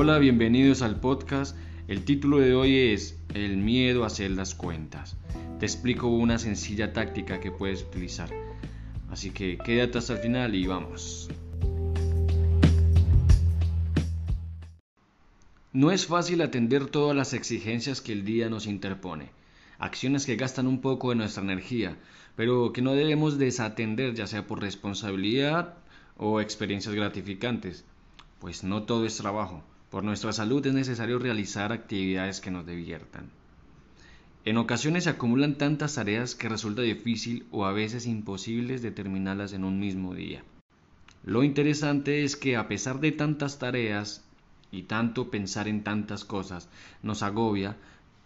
Hola, bienvenidos al podcast. El título de hoy es El miedo a hacer las cuentas. Te explico una sencilla táctica que puedes utilizar. Así que quédate hasta el final y vamos. No es fácil atender todas las exigencias que el día nos interpone, acciones que gastan un poco de nuestra energía, pero que no debemos desatender ya sea por responsabilidad o experiencias gratificantes, pues no todo es trabajo. Por nuestra salud es necesario realizar actividades que nos diviertan. En ocasiones se acumulan tantas tareas que resulta difícil o a veces imposibles determinarlas en un mismo día. Lo interesante es que a pesar de tantas tareas y tanto pensar en tantas cosas nos agobia,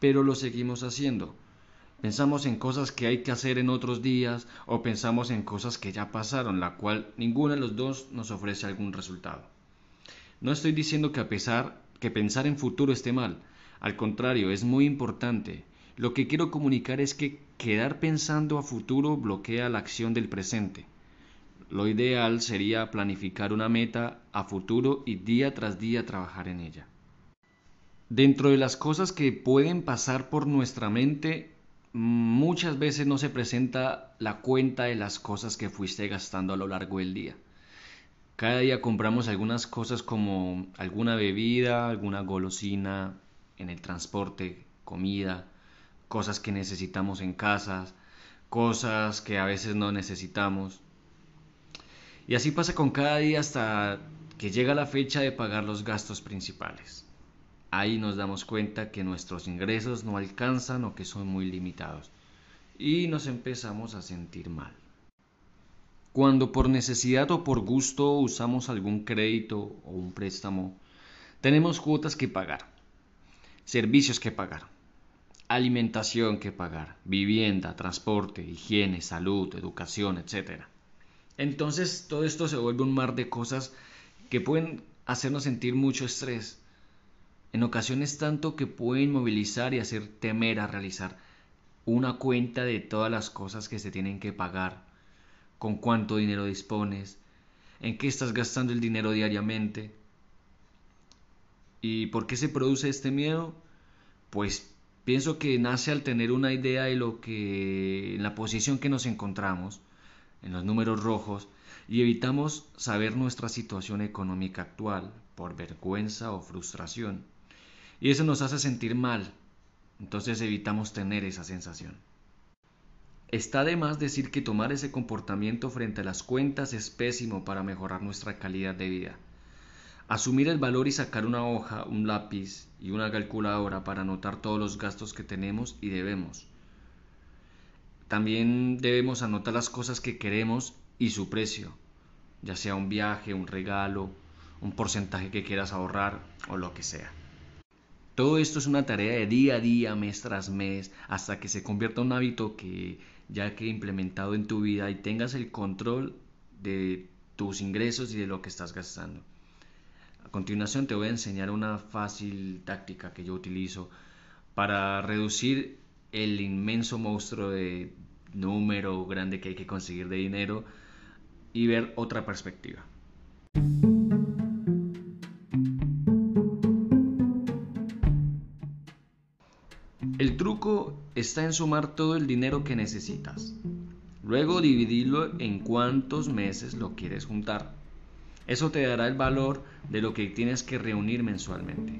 pero lo seguimos haciendo. Pensamos en cosas que hay que hacer en otros días o pensamos en cosas que ya pasaron, la cual ninguno de los dos nos ofrece algún resultado. No estoy diciendo que a pesar que pensar en futuro esté mal, al contrario, es muy importante. Lo que quiero comunicar es que quedar pensando a futuro bloquea la acción del presente. Lo ideal sería planificar una meta a futuro y día tras día trabajar en ella. Dentro de las cosas que pueden pasar por nuestra mente, muchas veces no se presenta la cuenta de las cosas que fuiste gastando a lo largo del día. Cada día compramos algunas cosas como alguna bebida, alguna golosina en el transporte, comida, cosas que necesitamos en casas, cosas que a veces no necesitamos. Y así pasa con cada día hasta que llega la fecha de pagar los gastos principales. Ahí nos damos cuenta que nuestros ingresos no alcanzan o que son muy limitados. Y nos empezamos a sentir mal. Cuando por necesidad o por gusto usamos algún crédito o un préstamo, tenemos cuotas que pagar, servicios que pagar, alimentación que pagar, vivienda, transporte, higiene, salud, educación, etc. Entonces todo esto se vuelve un mar de cosas que pueden hacernos sentir mucho estrés, en ocasiones tanto que pueden movilizar y hacer temer a realizar una cuenta de todas las cosas que se tienen que pagar con cuánto dinero dispones, en qué estás gastando el dinero diariamente. ¿Y por qué se produce este miedo? Pues pienso que nace al tener una idea de lo que en la posición que nos encontramos, en los números rojos, y evitamos saber nuestra situación económica actual por vergüenza o frustración. Y eso nos hace sentir mal, entonces evitamos tener esa sensación. Está de más decir que tomar ese comportamiento frente a las cuentas es pésimo para mejorar nuestra calidad de vida. Asumir el valor y sacar una hoja, un lápiz y una calculadora para anotar todos los gastos que tenemos y debemos. También debemos anotar las cosas que queremos y su precio, ya sea un viaje, un regalo, un porcentaje que quieras ahorrar o lo que sea. Todo esto es una tarea de día a día, mes tras mes, hasta que se convierta en un hábito que ya que implementado en tu vida y tengas el control de tus ingresos y de lo que estás gastando. A continuación te voy a enseñar una fácil táctica que yo utilizo para reducir el inmenso monstruo de número grande que hay que conseguir de dinero y ver otra perspectiva. Está en sumar todo el dinero que necesitas. Luego dividirlo en cuántos meses lo quieres juntar. Eso te dará el valor de lo que tienes que reunir mensualmente.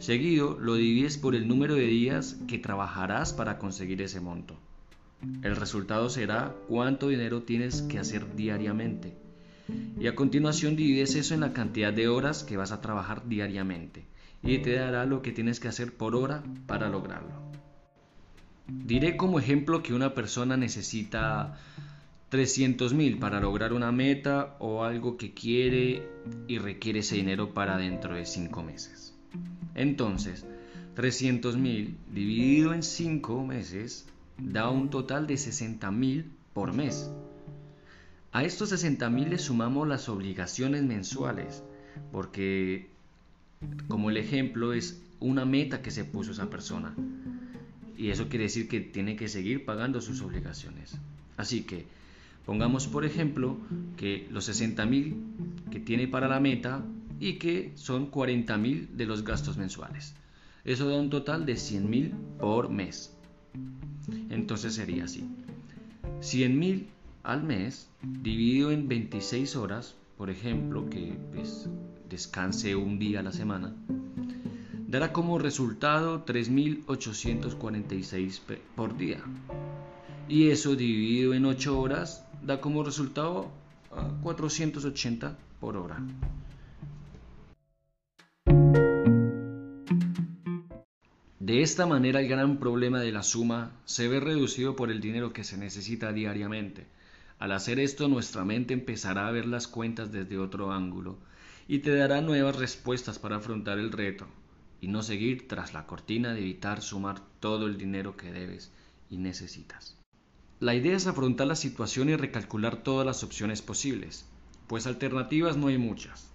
Seguido lo divides por el número de días que trabajarás para conseguir ese monto. El resultado será cuánto dinero tienes que hacer diariamente. Y a continuación divides eso en la cantidad de horas que vas a trabajar diariamente y te dará lo que tienes que hacer por hora para lograrlo. Diré como ejemplo que una persona necesita 300 mil para lograr una meta o algo que quiere y requiere ese dinero para dentro de 5 meses. Entonces, 300 mil dividido en 5 meses da un total de 60 mil por mes. A estos 60 mil le sumamos las obligaciones mensuales, porque como el ejemplo es una meta que se puso esa persona. Y eso quiere decir que tiene que seguir pagando sus obligaciones. Así que pongamos por ejemplo que los 60 mil que tiene para la meta y que son 40.000 de los gastos mensuales. Eso da un total de 100.000 por mes. Entonces sería así. 100.000 al mes dividido en 26 horas, por ejemplo, que pues, descanse un día a la semana, dará como resultado 3.846 por día. Y eso dividido en 8 horas da como resultado 480 por hora. De esta manera el gran problema de la suma se ve reducido por el dinero que se necesita diariamente. Al hacer esto nuestra mente empezará a ver las cuentas desde otro ángulo y te dará nuevas respuestas para afrontar el reto y no seguir tras la cortina de evitar sumar todo el dinero que debes y necesitas. La idea es afrontar la situación y recalcular todas las opciones posibles, pues alternativas no hay muchas.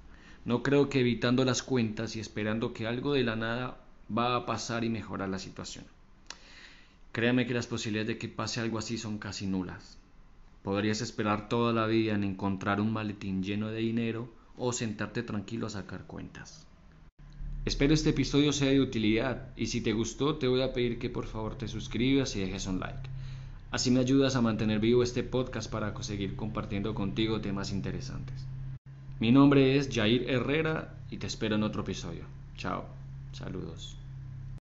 No creo que evitando las cuentas y esperando que algo de la nada va a pasar y mejorar la situación. Créame que las posibilidades de que pase algo así son casi nulas. Podrías esperar toda la vida en encontrar un maletín lleno de dinero o sentarte tranquilo a sacar cuentas. Espero este episodio sea de utilidad y si te gustó te voy a pedir que por favor te suscribas y dejes un like. Así me ayudas a mantener vivo este podcast para seguir compartiendo contigo temas interesantes. Mi nombre es Jair Herrera y te espero en otro episodio. Chao. Saludos.